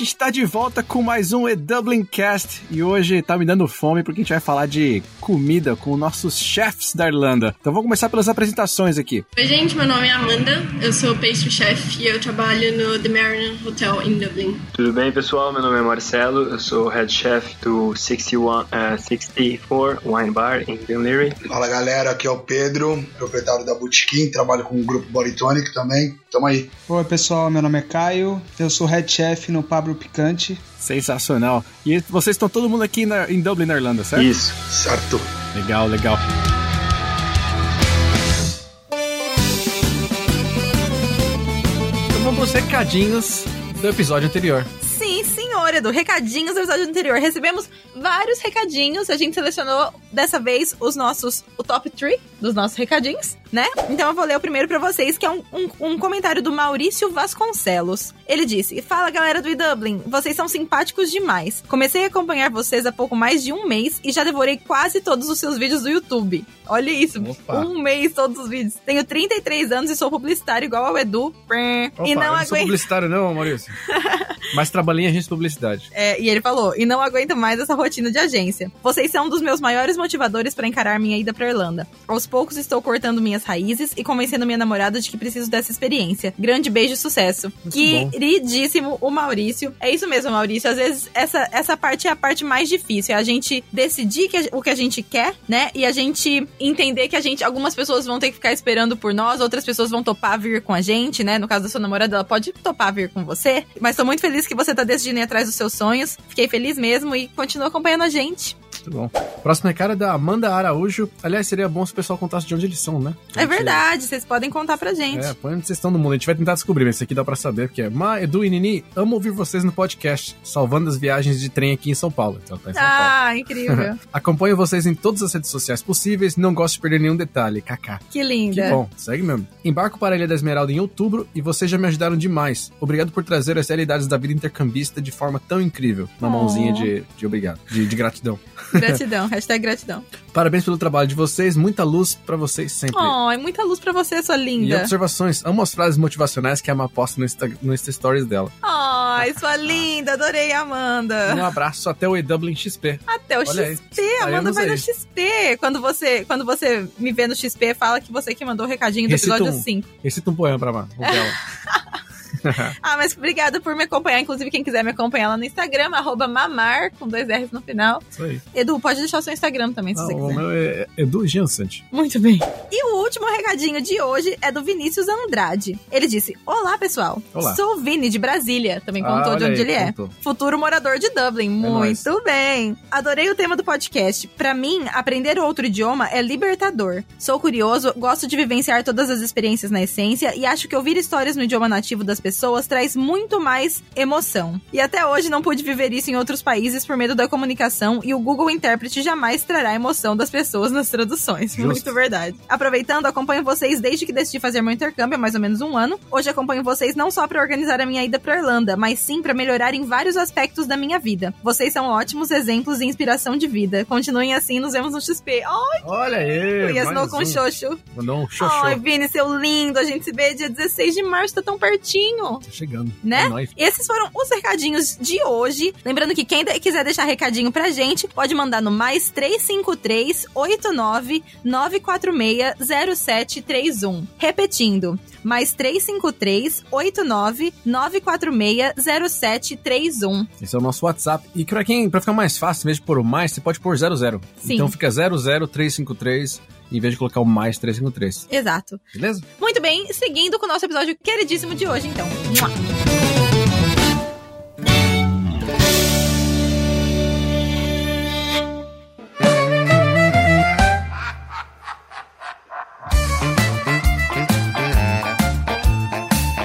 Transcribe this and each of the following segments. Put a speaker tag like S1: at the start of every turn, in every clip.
S1: gente tá de volta com mais um E Dublin Cast e hoje tá me dando fome porque a gente vai falar de comida com nossos chefs da Irlanda. Então vamos começar pelas apresentações aqui.
S2: Oi, gente, meu nome é Amanda, eu sou pastry chef e eu trabalho no The Mariner Hotel em Dublin.
S3: Tudo bem, pessoal? Meu nome é Marcelo, eu sou head chef do 61, uh, 64 Wine Bar em Dunleary.
S4: Fala galera, aqui é o Pedro, proprietário da Botequim, trabalho com o grupo Body Tonic também. Tamo aí.
S5: Oi, pessoal, meu nome é Caio, eu sou head chef no Pablo Picante.
S1: Sensacional. E vocês estão todo mundo aqui na, em Dublin, na Irlanda, certo?
S3: Isso.
S4: Certo.
S1: Legal, legal. Então vamos pros recadinhos do episódio anterior.
S6: Sim, senhor, Edu. Recadinhos do episódio anterior. Recebemos vários recadinhos. A gente selecionou dessa vez os nossos, o top 3 dos nossos recadinhos, né? Então eu vou ler o primeiro pra vocês, que é um, um, um comentário do Maurício Vasconcelos. Ele disse: Fala galera do e-Dublin, vocês são simpáticos demais. Comecei a acompanhar vocês há pouco mais de um mês e já devorei quase todos os seus vídeos do YouTube. Olha isso,
S1: Opa.
S6: um mês todos os vídeos. Tenho 33 anos e sou publicitário igual ao Edu.
S1: Opa,
S6: e não
S1: eu não sou
S6: aguento.
S1: publicitário não, Maurício. Mas trabalhei em agência de publicidade.
S6: É, e ele falou: e não aguento mais essa rotina de agência. Vocês são um dos meus maiores motivadores pra encarar minha ida pra Irlanda. Aos poucos estou cortando minhas raízes e convencendo minha namorada de que preciso dessa experiência. Grande beijo e sucesso.
S1: Muito bom.
S6: Queridíssimo o Maurício. É isso mesmo, Maurício. Às vezes essa, essa parte é a parte mais difícil. É a gente decidir que a- o que a gente quer, né? E a gente entender que a gente. Algumas pessoas vão ter que ficar esperando por nós, outras pessoas vão topar vir com a gente, né? No caso da sua namorada, ela pode topar vir com você. Mas tô muito feliz que você tá decidindo ir atrás dos seus sonhos. Fiquei feliz mesmo e continua acompanhando a gente.
S1: Muito bom. Próximo recado é da Amanda Araújo. Aliás, seria bom se o pessoal contasse de onde eles são, né?
S6: É verdade, vocês podem contar pra gente.
S1: É, põe onde vocês estão no mundo. A gente vai tentar descobrir, mas esse aqui dá pra saber, porque é Ma, Edu e Nini, amo ouvir vocês no podcast, salvando as viagens de trem aqui em São Paulo. Então, tá em São Paulo.
S6: Ah, incrível.
S1: Acompanho vocês em todas as redes sociais possíveis, não gosto de perder nenhum detalhe. Kaká.
S6: que
S1: Que
S6: linda.
S1: bom, segue mesmo. Embarco para a Ilha da Esmeralda em outubro e vocês já me ajudaram demais. Obrigado por trazer as realidades da vida intercambista de forma tão incrível. Uma
S6: Oh.
S1: mãozinha de, de obrigado, de, de gratidão.
S6: Gratidão, hashtag gratidão.
S1: Parabéns pelo trabalho de vocês, muita luz pra vocês sempre.
S6: Oh, é muita luz pra você, sua
S1: E
S6: linda.
S1: observações, amo as frases motivacionais que a Ama posta no, Insta, no Insta Stories dela.
S6: Ai, sua linda, adorei, Amanda.
S1: Um abraço até o EW XP.
S6: Até o
S1: Olha aí,
S6: XP, Amanda
S1: estaremos
S6: vai no
S1: aí.
S6: XP. Quando você, quando você me vê no XP, fala que você que mandou o recadinho do
S1: Recita
S6: episódio
S1: um.
S6: 5.
S1: Recita um poema pra Ama. o.
S6: Ah, mas obrigada por me acompanhar. Inclusive, quem quiser me acompanhar lá no Instagram, arroba mamar, com dois R's no final.
S1: Isso aí.
S6: Edu, pode deixar o seu Instagram também, se
S1: Ah,
S6: você
S1: o
S6: quiser.
S1: meu é Edu Jansant.
S6: Muito bem. E o último recadinho de hoje é do Vinícius Andrade. Ele disse: Olá, pessoal.
S1: Olá.
S6: Sou o Vini de Brasília. Também
S1: Ah,
S6: contou de
S1: olha
S6: onde
S1: aí,
S6: ele é.
S1: contou.
S6: Futuro morador de Dublin.
S1: nóis.
S6: Muito bem. Adorei o tema do podcast. Pra mim, aprender outro idioma é libertador. Sou curioso, gosto de vivenciar todas as experiências na essência e acho que ouvir histórias no idioma nativo das pessoas traz muito mais emoção. E até hoje não pude viver isso em outros países por medo da comunicação e o Google Intérprete jamais trará a emoção das pessoas nas traduções.
S1: Justo.
S6: Muito verdade. Aproveitando, acompanho vocês desde que decidi fazer meu intercâmbio há mais ou menos um ano. Hoje acompanho vocês não só pra organizar a minha ida pra Irlanda, mas sim pra melhorar em vários aspectos da minha vida. Vocês são ótimos exemplos e inspiração de vida. Continuem assim, nos vemos no XP. Ai,
S1: Olha aí.
S6: e
S1: mais
S6: com
S1: um.
S6: xoxo.
S1: Mandou um xoxô.
S6: Ai, Vini, seu lindo. A gente se vê dia 16 de março, tá tão pertinho
S1: Tá chegando.
S6: né?
S1: É nóis.
S6: Esses foram os recadinhos de hoje. Lembrando que quem quiser deixar recadinho pra gente, pode mandar no mais 353 89 946 0731. Repetindo, mais 353 89 946 0731.
S1: Esse é o nosso WhatsApp. E pra quem, pra ficar mais fácil, de pôr o mais, você pode pôr 00.
S6: Sim.
S1: Então fica 00353 em vez de colocar o mais 353.
S6: Exato.
S1: Beleza?
S6: Muito bem, seguindo com o nosso episódio queridíssimo de hoje, então.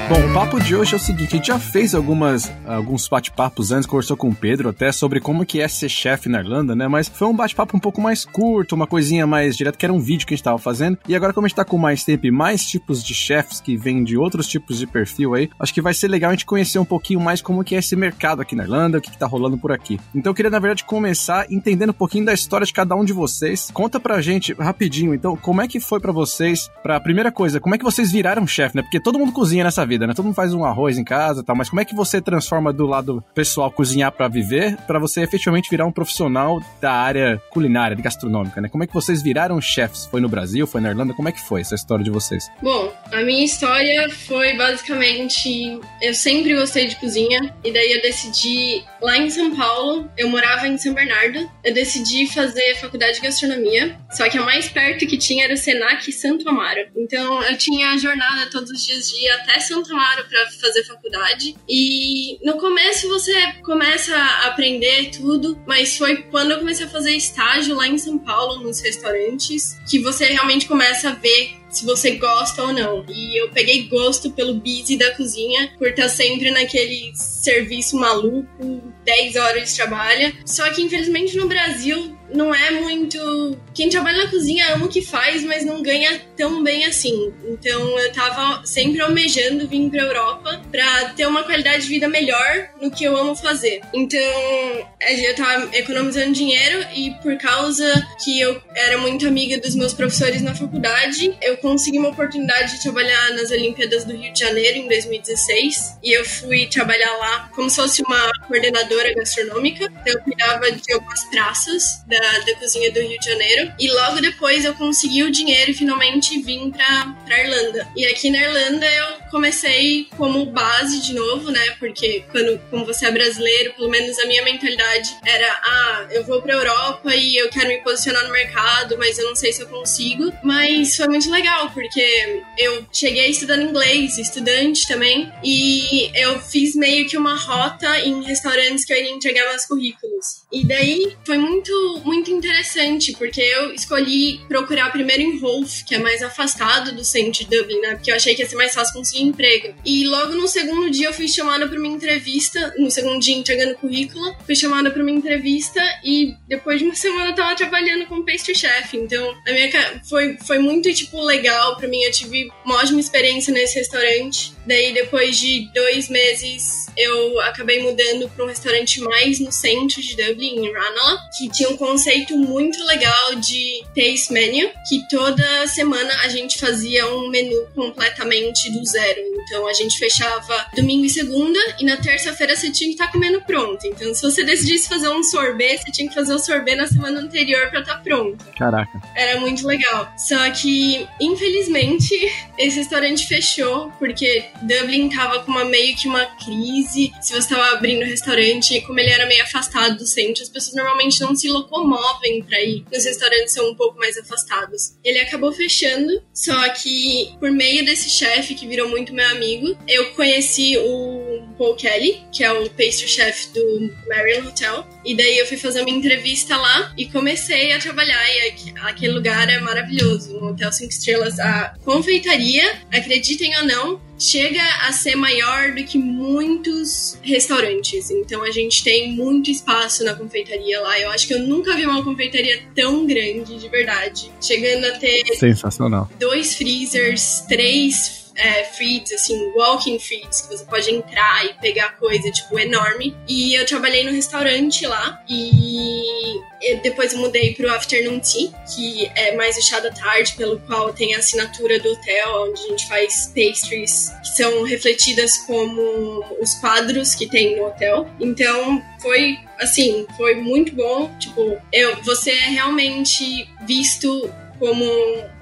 S1: Bom, papo de hoje é o seguinte, a gente já fez algumas, alguns bate-papos antes, conversou com o Pedro até sobre como que é ser chefe na Irlanda, né? Mas foi um bate-papo um pouco mais curto, uma coisinha mais direta, que era um vídeo que a gente tava fazendo. E agora, como a gente tá com mais tempo e mais tipos de chefes que vêm de outros tipos de perfil aí, acho que vai ser legal a gente conhecer um pouquinho mais como que é esse mercado aqui na Irlanda, o que, que tá rolando por aqui. Então eu queria, na verdade, começar entendendo um pouquinho da história de cada um de vocês. Conta pra gente, rapidinho, então, como é que foi pra vocês, pra primeira coisa, como é que vocês viraram chefe, né? Porque todo mundo cozinha nessa vida, né? Todo mundo faz um arroz em casa, tal, mas como é que você transforma do lado pessoal cozinhar para viver, para você efetivamente virar um profissional da área culinária, de gastronômica, né? Como é que vocês viraram chefs? Foi no Brasil, foi na Irlanda? Como é que foi essa história de vocês?
S2: Bom, a minha história foi basicamente eu sempre gostei de cozinha e daí eu decidi lá em São Paulo, eu morava em São Bernardo, eu decidi fazer faculdade de gastronomia, só que a mais perto que tinha era o Senac Santo Amaro. Então eu tinha a jornada todos os dias de ir até Santo Amaro para fazer faculdade e no começo você começa a aprender tudo, mas foi quando eu comecei a fazer estágio lá em São Paulo nos restaurantes que você realmente começa a ver se você gosta ou não. E eu peguei gosto pelo busy da cozinha, por estar sempre naquele serviço maluco, 10 horas de trabalho. Só que infelizmente no Brasil não é muito. Quem trabalha na cozinha ama o que faz, mas não ganha tão bem assim. Então eu tava sempre almejando vir pra Europa pra ter uma qualidade de vida melhor no que eu amo fazer. Então eu tava economizando dinheiro e por causa que eu era muito amiga dos meus professores na faculdade, eu consegui uma oportunidade de trabalhar nas Olimpíadas do Rio de Janeiro em 2016 e eu fui trabalhar lá como se fosse uma coordenadora gastronômica. Então, eu cuidava de algumas praças da, da cozinha do Rio de Janeiro. E logo depois eu consegui o dinheiro e finalmente vim pra, pra Irlanda. E aqui na Irlanda eu comecei como base de novo, né? Porque quando como você é brasileiro, pelo menos a minha mentalidade era: ah, eu vou pra Europa e eu quero me posicionar no mercado, mas eu não sei se eu consigo. Mas foi muito legal, porque eu cheguei estudando inglês, estudante também, e eu fiz meio que uma rota em restaurantes que eu iria entregar meus currículos. E daí foi muito muito interessante, porque eu escolhi procurar primeiro em Rolf, que é mais afastado do centro de Dublin, né? Porque eu achei que ia ser mais fácil conseguir emprego. E logo no segundo dia eu fui chamada para uma entrevista, no segundo dia entregando currículo, fui chamada para uma entrevista e depois de uma semana eu tava trabalhando como pastry chef. Então, a minha foi foi muito tipo legal para mim, eu tive uma ótima experiência nesse restaurante. Daí depois de dois meses eu acabei mudando para um restaurante mais no centro de Dublin, em Ranelagh, que tinha um conceito muito legal de taste menu, que toda semana a gente fazia um menu completamente do zero. Então a gente fechava domingo e segunda e na terça-feira você tinha que estar tá comendo pronto. Então se você decidisse fazer um sorbet, você tinha que fazer o sorbet na semana anterior para estar tá pronto.
S1: Caraca.
S2: Era muito legal. Só que, infelizmente, esse restaurante fechou porque Dublin tava com uma meio que uma crise. Se você tava abrindo restaurante, como ele era meio afastado do centro, as pessoas normalmente não se locomovem para ir. Os restaurantes são um pouco mais afastados. Ele acabou fechando, só que por meio desse chefe que virou muito meu amigo, eu conheci o Paul Kelly, que é o pastry chef do Marion Hotel. E daí eu fui fazer uma entrevista lá e comecei a trabalhar. E aquele lugar é maravilhoso. Um hotel 5 estrelas. A confeitaria, acreditem ou não, chega a ser maior do que muitos restaurantes. Então a gente tem muito espaço na confeitaria lá. Eu acho que eu nunca vi uma confeitaria tão grande, de verdade. Chegando a ter.
S1: Sensacional.
S2: Dois freezers, três é, feeds, assim, walking feeds, que você pode entrar e pegar coisa, tipo, enorme. E eu trabalhei no restaurante lá e depois eu mudei pro Afternoon Tea, que é mais o chá da tarde, pelo qual tem a assinatura do hotel, onde a gente faz pastries que são refletidas como os quadros que tem no hotel. Então, foi assim, foi muito bom. Tipo, eu, você é realmente visto como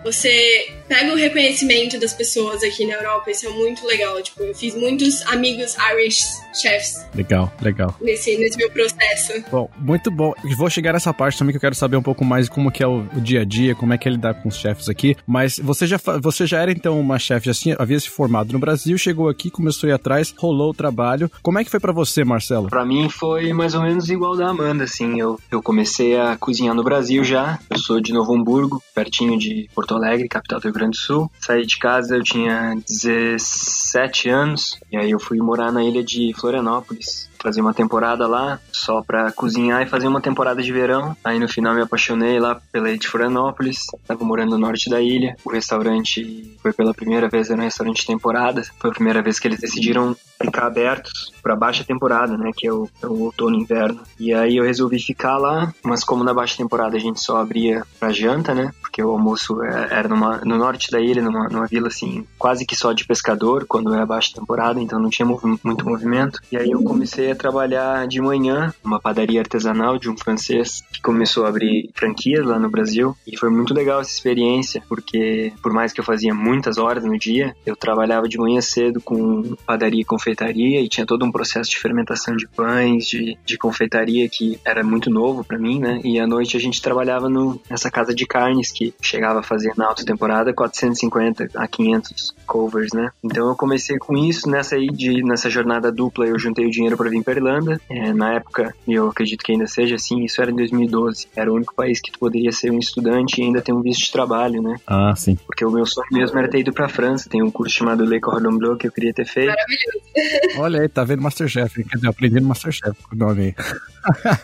S2: você pega o reconhecimento das pessoas aqui na Europa, isso é muito legal. Tipo, eu fiz muitos amigos Irish chefs.
S1: Legal, legal.
S2: Nesse, nesse meu processo.
S1: Bom, muito bom. Vou chegar nessa parte também que eu quero saber um pouco mais como que é o, o dia a dia, como é que é lidar com os chefs aqui. Mas você já, você já era então uma chefe, assim, havia se formado no Brasil, chegou aqui, começou a ir atrás, rolou o trabalho. Como é que foi para você, Marcelo?
S3: Para mim foi mais ou menos igual da Amanda, assim. Eu, eu comecei a cozinhar no Brasil já. Eu sou de Novo Hamburgo, pertinho de Porto Alegre, capital do Rio Grande do Sul. Saí de casa, eu tinha 17 anos, e aí eu fui morar na ilha de Florianópolis fazer uma temporada lá só pra cozinhar e fazer uma temporada de verão. Aí no final me apaixonei lá pela de Florianópolis, tava morando no norte da ilha. O restaurante foi pela primeira vez, era um restaurante de temporada, foi a primeira vez que eles decidiram ficar abertos para baixa temporada, né, que é o, é o outono e inverno. E aí eu resolvi ficar lá, mas como na baixa temporada a gente só abria para janta, né, porque o almoço é, era numa, no norte da ilha, numa, numa vila assim, quase que só de pescador, quando é a baixa temporada, então não tinha muito movimento. E aí eu comecei a trabalhar de manhã numa padaria artesanal de um francês que começou a abrir franquias lá no Brasil. E foi muito legal essa experiência, porque por mais que eu fazia muitas horas no dia, eu trabalhava de manhã cedo com padaria e confeitaria e tinha todo um processo de fermentação de pães, de, de confeitaria que era muito novo para mim, né? E à noite a gente trabalhava no, nessa casa de carnes que chegava a fazer na alta temporada 450 a 500 covers, né? Então eu comecei com isso nessa aí de nessa jornada dupla eu juntei o dinheiro para vir Irlanda. É, na época, e eu acredito que ainda seja assim, isso era em 2012. Era o único país que tu poderia ser um estudante e ainda ter um visto de trabalho, né?
S1: Ah, sim.
S3: Porque o meu sonho mesmo era ter ido para França. Tem um curso chamado Le Cordon Bleu que eu queria ter feito.
S2: Maravilhoso.
S1: Olha aí, tá vendo Masterchef. Quer dizer, eu aprendi no Masterchef com o nome aí.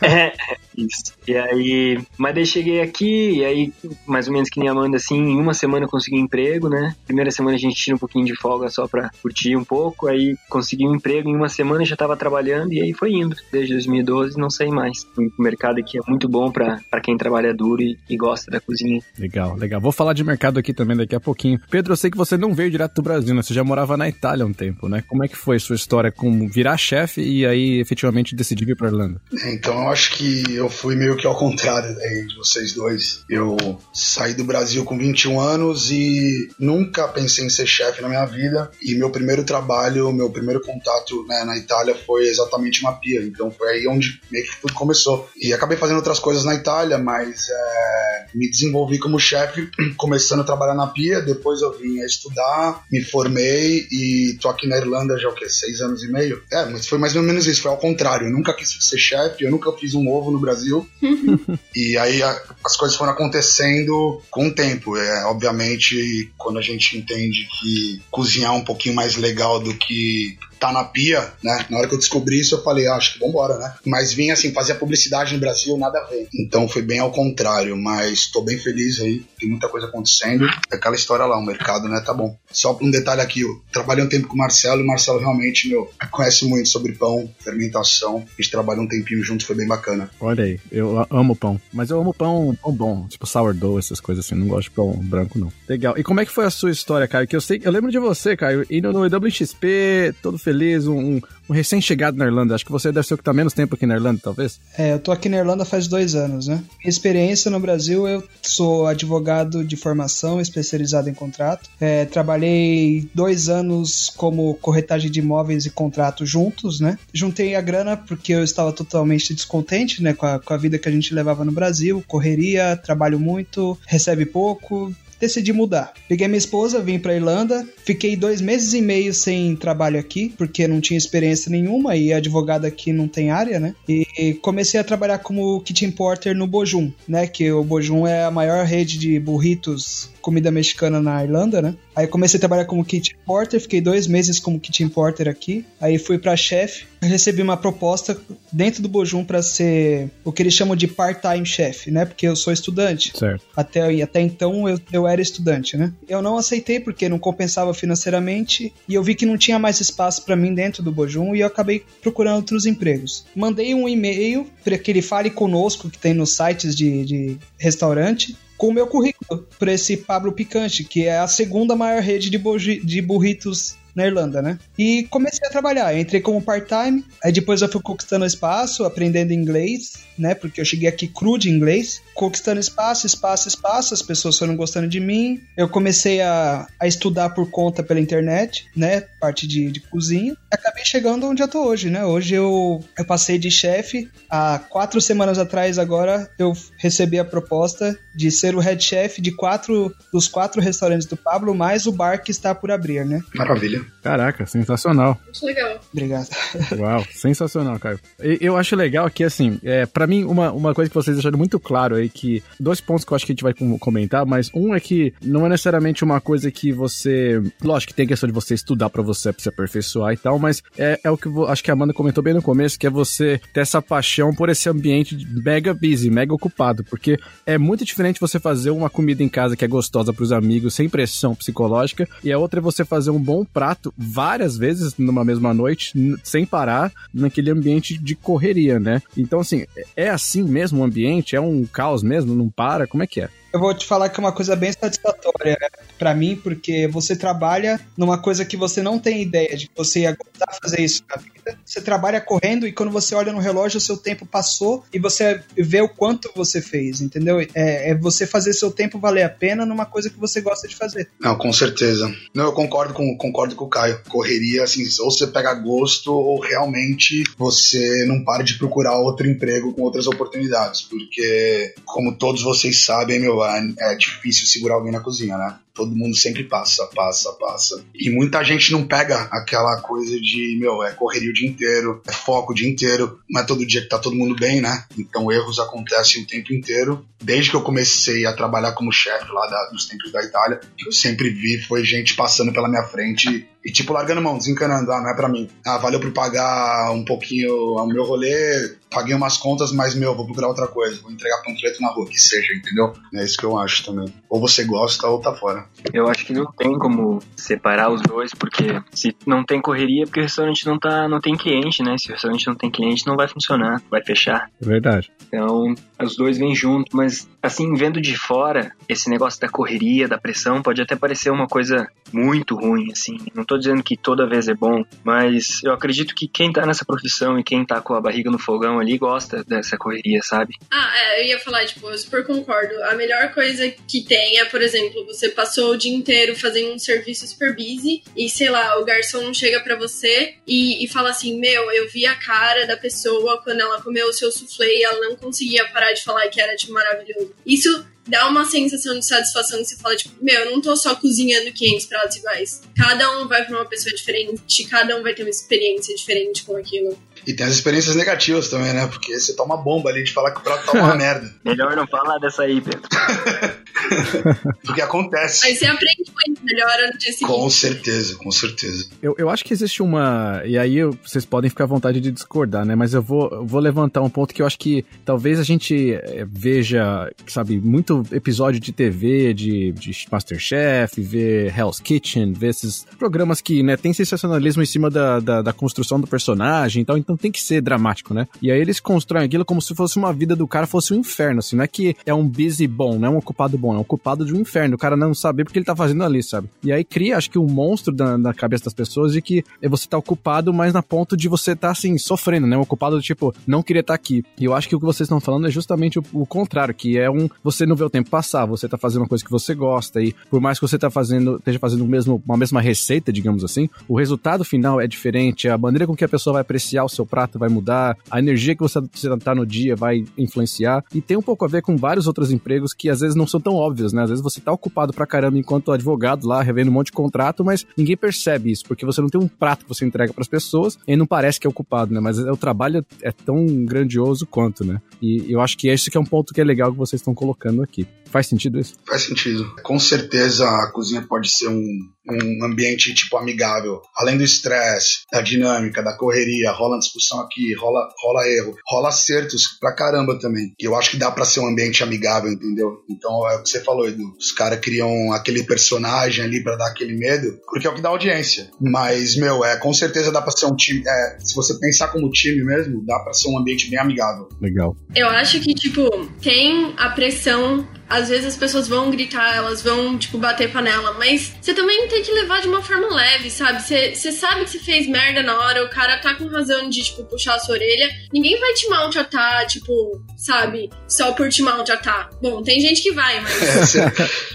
S3: é, isso. E aí, mas daí cheguei aqui, e aí, mais ou menos que nem a Amanda, assim, em uma semana eu consegui um emprego, né? Primeira semana a gente tira um pouquinho de folga só pra curtir um pouco, aí consegui um emprego, em uma semana já tava trabalhando, e aí foi indo. Desde 2012 não sei mais. O mercado aqui é muito bom pra, pra quem trabalha duro e, e gosta da cozinha.
S1: Legal, legal. Vou falar de mercado aqui também daqui a pouquinho. Pedro, eu sei que você não veio direto do Brasil, né? Você já morava na Itália há um tempo, né? Como é que foi sua história com virar chefe e aí efetivamente decidir vir pra Irlanda?
S4: Então eu acho que eu fui meio que ao contrário aí de vocês dois. Eu saí do Brasil com 21 anos e nunca pensei em ser chefe na minha vida. E meu primeiro trabalho, meu primeiro contato né, na Itália foi exatamente uma pia. Então foi aí onde meio que tudo começou. E acabei fazendo outras coisas na Itália, mas é, me desenvolvi como chefe, começando a trabalhar na pia. Depois eu vim a estudar, me formei e tô aqui na Irlanda já o quê? Seis anos e meio? É, mas foi mais ou menos isso. Foi ao contrário. Eu nunca quis ser chefe, eu nunca fiz um ovo no Brasil. e aí a, as coisas foram acontecendo com o tempo. É, obviamente, quando a gente entende que cozinhar é um pouquinho mais legal do que tá na pia, né? Na hora que eu descobri isso, eu falei, ah, acho que vambora, né? Mas vinha assim, fazia publicidade no Brasil, nada a ver. Então foi bem ao contrário, mas tô bem feliz aí, tem muita coisa acontecendo. Aquela história lá, o mercado, né, tá bom. Só um detalhe aqui, eu trabalhei um tempo com o Marcelo, e o Marcelo realmente, meu, conhece muito sobre pão, fermentação. A gente trabalhou um tempinho junto, foi bem bacana.
S1: Olha aí, eu amo pão. Mas eu amo pão, pão bom, tipo sourdough, essas coisas assim. Não gosto de pão branco, não. Legal. E como é que foi a sua história, Caio? Que eu sei, eu lembro de você, Caio, indo no WXP, todo feliz, um, um recém-chegado na Irlanda. Acho que você deve ser o que tá menos tempo aqui na Irlanda, talvez.
S5: É, eu tô aqui na Irlanda faz dois anos, né? Minha experiência no Brasil, eu sou advogado de formação, especializado em contrato. É, trabalhei dois anos como corretagem de imóveis e contrato juntos, né? Juntei a grana porque eu estava totalmente descontente, né, com a, com a vida que a gente levava no Brasil, correria, trabalho muito, recebe pouco, decidi mudar. Peguei minha esposa, vim pra Irlanda, fiquei dois meses e meio sem trabalho aqui, porque não tinha experiência nenhuma e advogado aqui não tem área, né? E comecei a trabalhar como kitchen porter no Bojum, né? Que o Bojum é a maior rede de burritos comida mexicana na Irlanda, né? Aí comecei a trabalhar como kitchen porter, fiquei dois meses como kitchen porter aqui. Aí fui para chefe, recebi uma proposta dentro do Bojum para ser o que eles chamam de part-time chef, né? Porque eu sou estudante.
S1: Certo.
S5: Até, até então eu, eu era estudante, né? Eu não aceitei porque não compensava financeiramente e eu vi que não tinha mais espaço para mim dentro do Bojum e eu acabei procurando outros empregos. Mandei um e-mail para que ele fale conosco que tem nos sites de, de restaurante com o meu currículo para esse Pablo Picante, que é a segunda maior rede de, de burritos na Irlanda, né? E comecei a trabalhar. Entrei como part-time, aí depois eu fui conquistando espaço, aprendendo inglês, né? Porque eu cheguei aqui cru de inglês, conquistando espaço, espaço, espaço, as pessoas foram gostando de mim. Eu comecei a, a estudar por conta pela internet, né? Parte de, de cozinha. Acabei chegando onde eu tô hoje, né? Hoje eu, eu passei de chefe. Há quatro semanas atrás, agora, eu recebi a proposta de ser o head chef de quatro dos quatro restaurantes do Pablo, mais o bar que está por abrir, né?
S4: Maravilha.
S1: Caraca, sensacional.
S2: Muito legal.
S5: Obrigado.
S1: Uau, sensacional, Caio. Eu acho legal que, assim, é, para mim, uma, uma coisa que vocês deixaram muito claro aí, que dois pontos que eu acho que a gente vai com- comentar, mas um é que não é necessariamente uma coisa que você. Lógico que tem a questão de você estudar pra você, pra se aperfeiçoar e tal, mas é, é o que eu acho que a Amanda comentou bem no começo, que é você ter essa paixão por esse ambiente mega busy, mega ocupado, porque é muito diferente você fazer uma comida em casa que é gostosa pros amigos, sem pressão psicológica, e a outra é você fazer um bom prato várias vezes numa mesma noite, sem parar, naquele ambiente de correria, né? Então, assim, é assim mesmo o ambiente? É um caos mesmo? Não para? Como é que é?
S5: Eu vou te falar que é uma coisa bem satisfatória pra mim, porque você trabalha numa coisa que você não tem ideia de que você ia gostar de fazer isso na vida. Você trabalha correndo e quando você olha no relógio, o seu tempo passou e você vê o quanto você fez, entendeu? É, é você fazer seu tempo valer a pena numa coisa que você gosta de fazer.
S4: Não, com certeza. Não, eu concordo com, concordo com o Caio. Correria, assim, ou você pega gosto ou realmente você não para de procurar outro emprego com outras oportunidades. Porque, como todos vocês sabem, meu, é, é difícil segurar alguém na cozinha, né? Todo mundo sempre passa, passa, passa. E muita gente não pega aquela coisa de, meu, é correria o dia inteiro, é foco o dia inteiro, é todo dia que tá todo mundo bem, né? Então erros acontecem o tempo inteiro. Desde que eu comecei a trabalhar como chefe lá da- dos tempos da Itália, que eu sempre vi foi gente passando pela minha frente e, tipo, largando mão, desencanando. Ah, não é pra mim. Ah, valeu por pagar um pouquinho o meu rolê, paguei umas contas, mas, meu, vou procurar outra coisa. Vou entregar panfleto na rua, que seja, entendeu? É isso que eu acho também. Ou você gosta ou tá fora.
S3: Eu acho que não tem como separar os dois, porque se não tem correria, é porque o restaurante não tá, não tem cliente, né? Se o restaurante não tem cliente, não vai funcionar, vai fechar.
S1: É verdade.
S3: Então, os dois vêm juntos, mas assim, vendo de fora, esse negócio da correria, da pressão, pode até parecer uma coisa muito ruim, assim. Não tô dizendo que toda vez é bom, mas eu acredito que quem tá nessa profissão e quem tá com a barriga no fogão ali gosta dessa correria, sabe?
S2: Ah, é, eu ia falar, tipo, eu super concordo. A melhor coisa que tem é, por exemplo, você passou o dia inteiro fazendo um serviço super busy e, sei lá, o garçom chega pra você e, e fala assim: Meu, eu vi a cara da pessoa quando ela comeu o seu soufflé e ela não conseguia parar de falar que era, tipo, maravilhoso. Isso dá uma sensação de satisfação que você fala, tipo, meu, eu não tô só cozinhando 500 pratos iguais. Cada um vai pra uma pessoa diferente, cada um vai ter uma experiência diferente com aquilo.
S4: E tem as experiências negativas também, né? Porque você toma bomba ali de falar que o prato tá uma merda.
S3: Melhor não falar dessa aí, Pedro.
S4: Porque acontece.
S2: Aí você aprende muito melhor no dia seguinte.
S4: Com certeza, com certeza.
S1: Eu, eu acho que existe uma. E aí eu- vocês podem ficar à vontade de discordar, né? Mas eu vou, eu vou levantar um ponto que eu acho que talvez a gente eh, veja, sabe, muito episódio de TV, de, de Masterchef, ver Hell's Kitchen, ver esses programas que, né, tem sensacionalismo em cima da, da, da construção do personagem e tal, então tem que ser dramático, né? E aí eles constroem aquilo como se fosse uma vida do cara fosse um inferno, assim, não é que é um busy bom, não é um ocupado bom, é um ocupado de um inferno, o cara não saber porque ele tá fazendo ali, sabe? E aí cria, acho que um monstro na cabeça das pessoas de que você tá ocupado, mas na ponto de você tá, assim, sofrendo, né? Um ocupado do tipo, não queria estar aqui. E eu acho que o que vocês estão falando é justamente o, o contrário, que é um, você não vê o tempo passar, você tá fazendo uma coisa que você gosta e por mais que você tá fazendo, esteja fazendo mesmo, uma mesma receita, digamos assim, o resultado final é diferente, a maneira com que a pessoa vai apreciar o seu prato vai mudar, a energia que você, você tá no dia vai influenciar e tem um pouco a ver com vários outros empregos que às vezes não são tão óbvios, né? Às vezes você tá ocupado pra caramba enquanto advogado lá, revendo um monte de contrato, mas ninguém percebe isso, porque você não tem um prato que você entrega pras pessoas e não parece que é ocupado, né? Mas o trabalho é tão grandioso quanto, né? E eu acho que esse que é um ponto que é legal que vocês estão colocando aqui. Faz sentido isso?
S4: Faz sentido. Com certeza a cozinha pode ser um, um ambiente tipo amigável. Além do estresse, da dinâmica, da correria, rola discussão aqui, rola, rola erro, rola acertos pra caramba também. E eu acho que dá pra ser um ambiente amigável, entendeu? Então é o que você falou, Edu. Os caras criam aquele personagem ali pra dar aquele medo, porque é o que dá audiência. Mas, meu, é, com certeza dá pra ser um time. É, se você pensar como time mesmo, dá pra ser um ambiente bem amigável.
S1: Legal.
S2: Eu acho que, tipo, tem a pressão. Às vezes as pessoas vão gritar, elas vão, tipo, bater panela, mas você também tem que levar de uma forma leve, sabe? Você você sabe que você fez merda na hora, o cara tá com razão de, tipo, puxar a sua orelha. Ninguém vai te maltratar, tipo, sabe? Só por te maltratar. Bom, tem gente que vai, mas
S4: É,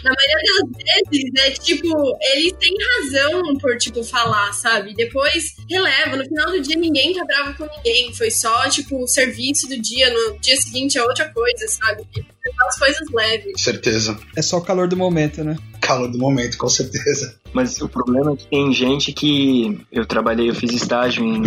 S2: na maioria das vezes é tipo, eles têm razão por, tipo, falar, sabe? Depois releva, no final do dia ninguém tá bravo com ninguém. Foi só, tipo, o serviço do dia, no dia seguinte é outra coisa, sabe? As coisas leves.
S4: certeza.
S5: É só o calor do momento, né?
S4: calor do momento, com certeza.
S3: Mas o problema é que tem gente que. Eu trabalhei, eu fiz estágio em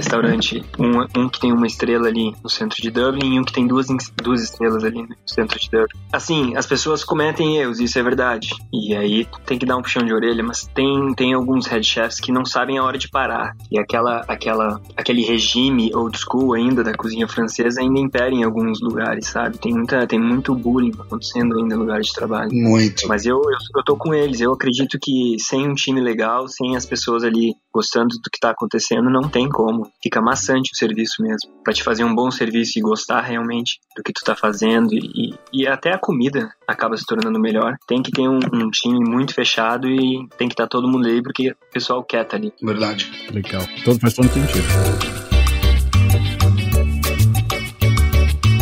S3: restaurante, um, um que tem uma estrela ali no centro de Dublin e um que tem duas, duas estrelas ali no centro de Dublin. Assim, as pessoas cometem erros, isso é verdade. E aí tem que dar um puxão de orelha, mas tem, tem alguns head chefs que não sabem a hora de parar. E aquela, aquela, aquele regime old school ainda da cozinha francesa ainda impera em alguns lugares, sabe? Tem, muita, tem muito bullying acontecendo ainda no lugar de trabalho.
S4: Muito.
S3: Mas eu, eu, eu tô com eles. Eu acredito que sem um time legal, sem as pessoas ali gostando do que tá acontecendo, não tem como. Fica maçante o serviço mesmo. Pra te fazer um bom serviço e gostar realmente do que tu tá fazendo e, e até a comida acaba se tornando melhor. Tem que ter um, um time muito fechado e tem que estar tá todo mundo aí porque o pessoal quer tá ali.
S4: Verdade.
S1: Legal. Todo faz todo sentido.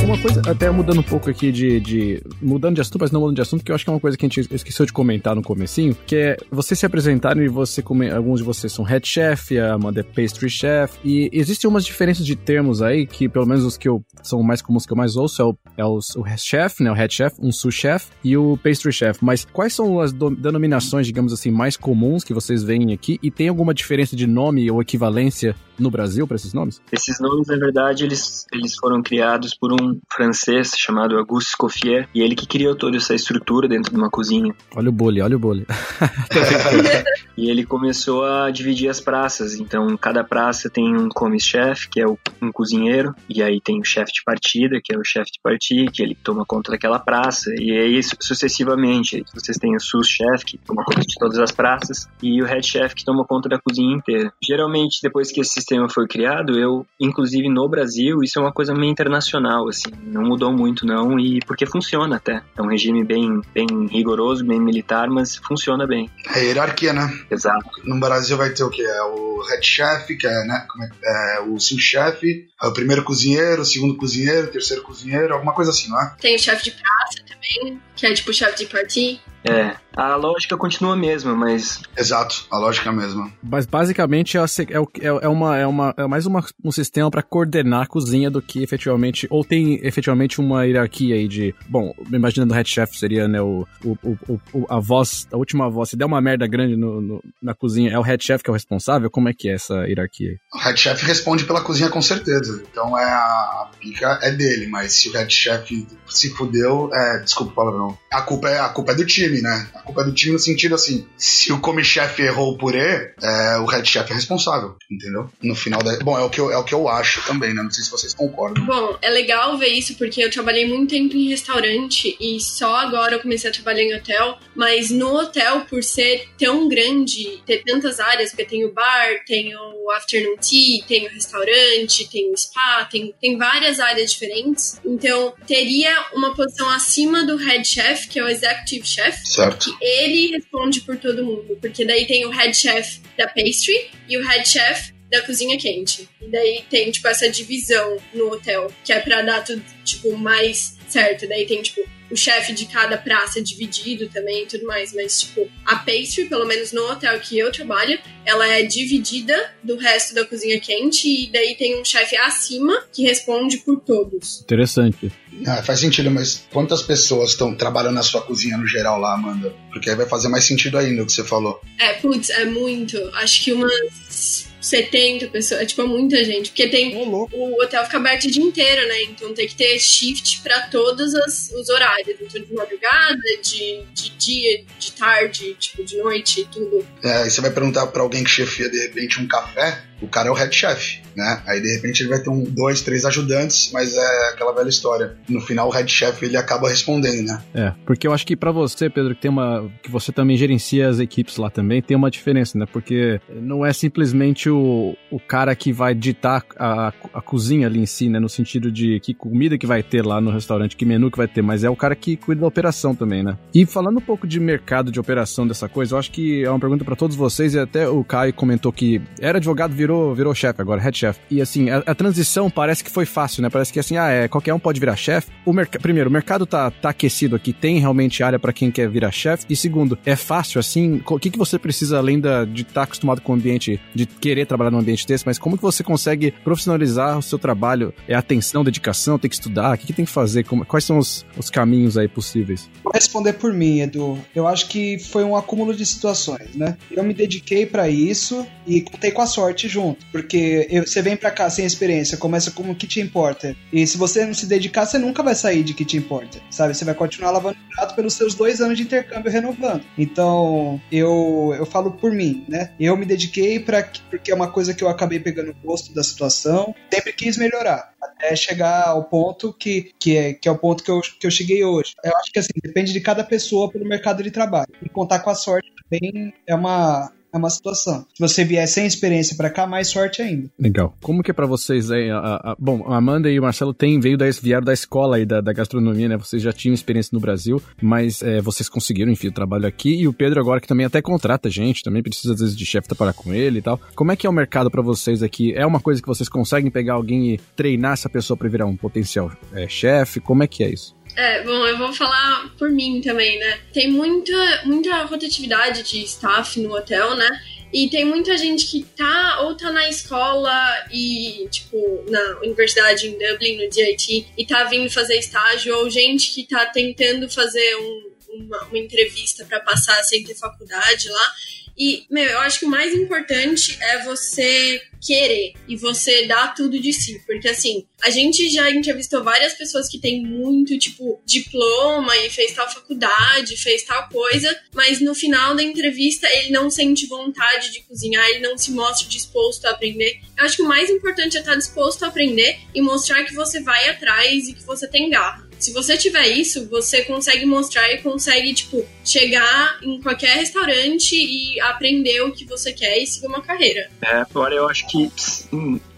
S1: Uma coisa, até mudando um pouco aqui de, de, Mudando de assunto, mas não mudando de assunto, que eu acho que é uma coisa que a gente esqueceu de comentar no comecinho, que é vocês se apresentarem e você alguns de vocês são head chef, a Amanda é pastry chef, e existem umas diferenças de termos aí, que pelo menos os que eu são mais comuns que eu mais ouço é o, é o, o chef, né? O head chef, um sous chef e o pastry chef. Mas quais são as denominações, digamos assim, mais comuns que vocês veem aqui? E tem alguma diferença de nome ou equivalência no Brasil para esses nomes?
S3: Esses nomes, na verdade, eles, eles foram criados por um francês chamado Auguste Escoffier, e ele que criou toda essa estrutura dentro de uma cozinha.
S1: Olha o bole, olha o bole.
S3: e ele começou a dividir as praças, então cada praça tem um commis-chef, que é um cozinheiro, e aí tem o chefe de partida, que é o chefe de partida, que ele toma conta daquela praça, e aí sucessivamente. Vocês têm o sous-chef, que toma conta de todas as praças, e o head chef, que toma conta da cozinha inteira. Geralmente, depois que esse sistema foi criado, eu, inclusive no Brasil, isso é uma coisa meio internacional, assim, não mudou muito não, e porque funciona até. É um regime bem, bem rigoroso, bem militar, mas funciona bem.
S4: É hierarquia, né?
S3: Exato.
S4: No Brasil vai ter o que? É o head chef, que é, né, é, é o sous-chefe, é o primeiro cozinheiro, o segundo cozinheiro, o terceiro cozinheiro, alguma coisa assim, não é?
S2: Tem o chefe de praça também, que é tipo chefe de party.
S3: É, a lógica continua a mesma, mas.
S4: Exato, a lógica é a mesma.
S1: Mas basicamente é, é, é uma, é, uma, é mais uma, um sistema para coordenar a cozinha do que efetivamente. Ou tem efetivamente uma hierarquia aí de. Bom, imaginando o head chef seria, né, o, o, o, o, a voz, a última voz. Se der uma merda grande no, no, na cozinha, é o head chef que é o responsável? Como é que é essa hierarquia aí?
S4: O head chef responde pela cozinha com certeza. Então é a, a pica é dele, mas se o head chef se fudeu, é, desculpa o palavrão. A culpa é, a culpa é do time, né? A culpa é do time no sentido assim, se o come-chefe errou o purê, é, o head chef é responsável, entendeu? No final da... Bom, é o, que eu, é o que eu acho também, né? Não sei se vocês concordam.
S2: Bom, é legal ver isso porque eu trabalhei muito tempo em restaurante e só agora eu comecei a trabalhar em hotel, mas no hotel, por ser tão grande, ter tantas áreas, porque tem o bar, tem o afternoon tea, tem o restaurante, tem o spa, tem, tem várias áreas diferentes, então teria uma posição acima do head chef, que é o executive chef,
S4: certo.
S2: que ele responde por todo mundo, porque daí tem o head chef da pastry e o head chef da cozinha quente. E daí tem, tipo, essa divisão no hotel, que é pra dar tudo, tipo, mais certo. Daí tem, tipo, o chefe de cada praça dividido também e tudo mais. Mas, tipo, a pastry, pelo menos no hotel que eu trabalho, ela é dividida do resto da cozinha quente e daí tem um chefe acima que responde por todos.
S1: Interessante.
S4: Ah, faz sentido, mas quantas pessoas estão trabalhando na sua cozinha no geral lá, Amanda? Porque aí vai fazer mais sentido ainda o que você falou.
S2: É, putz, é muito. Acho que umas 70 pessoas, é tipo muita gente, porque tem o hotel fica aberto o dia inteiro, né? Então tem que ter shift para todos as, os horários, então de madrugada, de, de dia, de tarde, tipo de noite, tudo.
S4: É, e você vai perguntar para alguém que chefia de repente um café, o cara é o head chef, né? Aí de repente ele vai ter um, dois, três ajudantes, mas é aquela velha história. No final o head chef ele acaba respondendo, né?
S1: É, porque eu acho que para você, Pedro, que tem uma que você também gerencia as equipes lá também, tem uma diferença, né? Porque não é simplesmente o, o cara que vai ditar a, a cozinha ali em si, né? No sentido de que comida que vai ter lá no restaurante, que menu que vai ter, mas é o cara que cuida da operação também, né? E falando um pouco de mercado de operação dessa coisa, eu acho que é uma pergunta para todos vocês e até o Caio comentou que era advogado, virou virou, virou chefe agora, head chef. E assim, a, a, transição parece que foi fácil, né? Parece que assim, ah, é, qualquer um pode virar chefe. O primeiro, o mercado tá, tá aquecido aqui, tem realmente área para quem quer virar chefe. E segundo, é fácil assim? O que, que você precisa além da, de estar tá acostumado com o ambiente, de querer trabalhar num ambiente desse, mas como que você consegue profissionalizar o seu trabalho? É atenção, dedicação, tem que estudar? O que, que tem que fazer? Como, quais são os, os caminhos aí possíveis?
S5: Vou responder por mim, Edu. Eu acho que foi um acúmulo de situações, né? Eu me dediquei para isso e contei com a sorte junto, porque eu, você vem para cá sem experiência, começa como Kit Importer, e se você não se dedicar, você nunca vai sair de Kit Importer, sabe? Você vai continuar lavando prato pelos seus dois anos de intercâmbio renovando. Então, eu, eu falo por mim, né? Eu me dediquei para porque é uma coisa que eu acabei pegando gosto da situação, sempre quis melhorar até chegar ao ponto que, que, é, que é o ponto que eu, que eu cheguei hoje. Eu acho que assim, depende de cada pessoa pelo mercado de trabalho. E contar com a sorte também é uma, é uma situação. Se você vier sem experiência para cá, mais sorte ainda.
S1: Legal. Como que é para vocês aí? A, a, bom, a Amanda e o Marcelo têm, veio da, vieram da escola aí da, da gastronomia, né? Vocês já tinham experiência no Brasil, mas é, vocês conseguiram, enfim, o trabalho aqui. E o Pedro agora que também até contrata gente, também precisa às vezes de chefe trabalhar com ele e tal. Como é que é o mercado para vocês aqui? É uma coisa que vocês conseguem pegar alguém e treinar essa pessoa para virar um potencial é, chefe? Como é que é isso?
S2: É, bom, eu vou falar por mim também, né? Tem muita, muita rotatividade de staff no hotel, né? E tem muita gente que tá ou tá na escola e, tipo, na universidade em Dublin, no DIT, e tá vindo fazer estágio, ou gente que tá tentando fazer um, uma, uma entrevista para passar sem ter faculdade lá. E, meu, eu acho que o mais importante é você querer e você dar tudo de si. Porque, assim, a gente já entrevistou várias pessoas que têm muito, tipo, diploma e fez tal faculdade, fez tal coisa, mas no final da entrevista ele não sente vontade de cozinhar, ele não se mostra disposto a aprender. Eu acho que o mais importante é estar disposto a aprender e mostrar que você vai atrás e que você tem garra. Se você tiver isso, você consegue mostrar e consegue, tipo, chegar em qualquer restaurante e aprender o que você quer e seguir uma carreira.
S3: É, agora eu acho que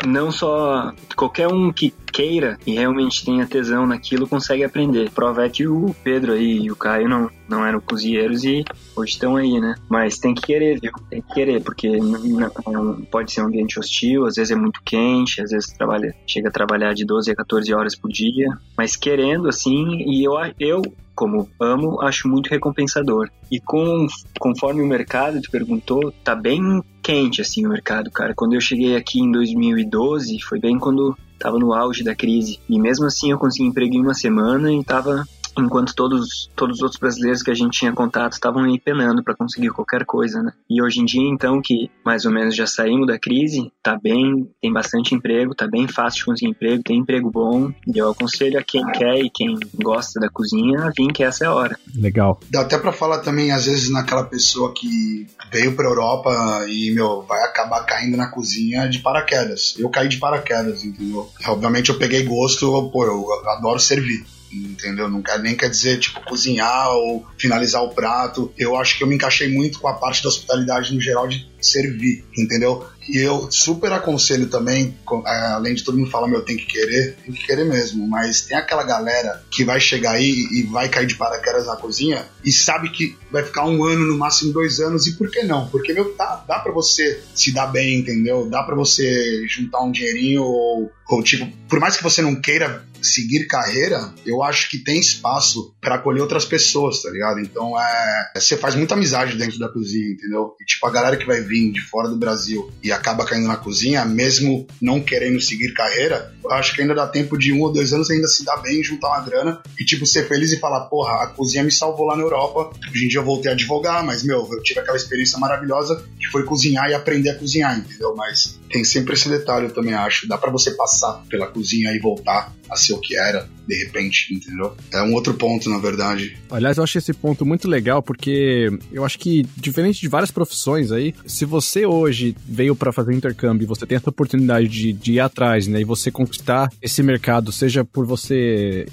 S3: não só qualquer um que queira e realmente tenha tesão naquilo consegue aprender. Prova é que o Pedro aí e o Caio não, não eram cozinheiros e hoje estão aí, né? Mas tem que querer, viu? Tem que querer, porque não, pode ser um ambiente hostil, às vezes é muito quente, às vezes trabalha, chega a trabalhar de 12 a 14 horas por dia, mas querendo assim, e eu, eu como amo, acho muito recompensador. E com, conforme o mercado, tu perguntou, tá bem quente assim o mercado, cara. Quando eu cheguei aqui em 2012, foi bem quando tava no auge da crise. E mesmo assim eu consegui emprego em uma semana e tava enquanto todos, todos os outros brasileiros que a gente tinha contato estavam aí penando para conseguir qualquer coisa, né? E hoje em dia, então, que mais ou menos já saímos da crise, tá bem, tem bastante emprego, tá bem fácil de conseguir emprego, tem emprego bom, e eu aconselho a quem quer e quem gosta da cozinha a vir que essa é a hora.
S1: Legal.
S4: Dá até para falar também, às vezes, naquela pessoa que veio pra Europa e, meu, vai acabar caindo na cozinha de paraquedas. Eu caí de paraquedas, entendeu? Obviamente eu peguei gosto, pô, eu adoro servir entendeu? Não quer, nem quer dizer, tipo, cozinhar ou finalizar o prato. Eu acho que eu me encaixei muito com a parte da hospitalidade no geral de servir, entendeu? E eu super aconselho também, é, além de todo mundo falar, meu, tem que querer, tem que querer mesmo, mas tem aquela galera que vai chegar aí e vai cair de paraquedas na cozinha e sabe que vai ficar um ano, no máximo dois anos, e por que não? Porque, meu, tá, dá pra você se dar bem, entendeu? Dá pra você juntar um dinheirinho ou, ou tipo, por mais que você não queira seguir carreira, eu acho que tem espaço para acolher outras pessoas, tá ligado? Então é. Você faz muita amizade dentro da cozinha, entendeu? E tipo, a galera que vai vir de fora do Brasil e acaba caindo na cozinha, mesmo não querendo seguir carreira, eu acho que ainda dá tempo de um ou dois anos ainda se dar bem, juntar uma grana e, tipo, ser feliz e falar, porra, a cozinha me salvou lá na Europa. Hoje em dia eu voltei a advogar, mas, meu, eu tive aquela experiência maravilhosa que foi cozinhar e aprender a cozinhar, entendeu? Mas tem sempre esse detalhe, eu também acho. Dá para você passar pela cozinha e voltar a ser o que era, de repente, entendeu? É um outro ponto, na verdade.
S1: Aliás, eu acho esse ponto muito legal, porque eu acho que, diferente de várias profissões aí, se você hoje veio para fazer intercâmbio e você tem essa oportunidade de, de, ir atrás, né, e você conquistar esse mercado, seja por você,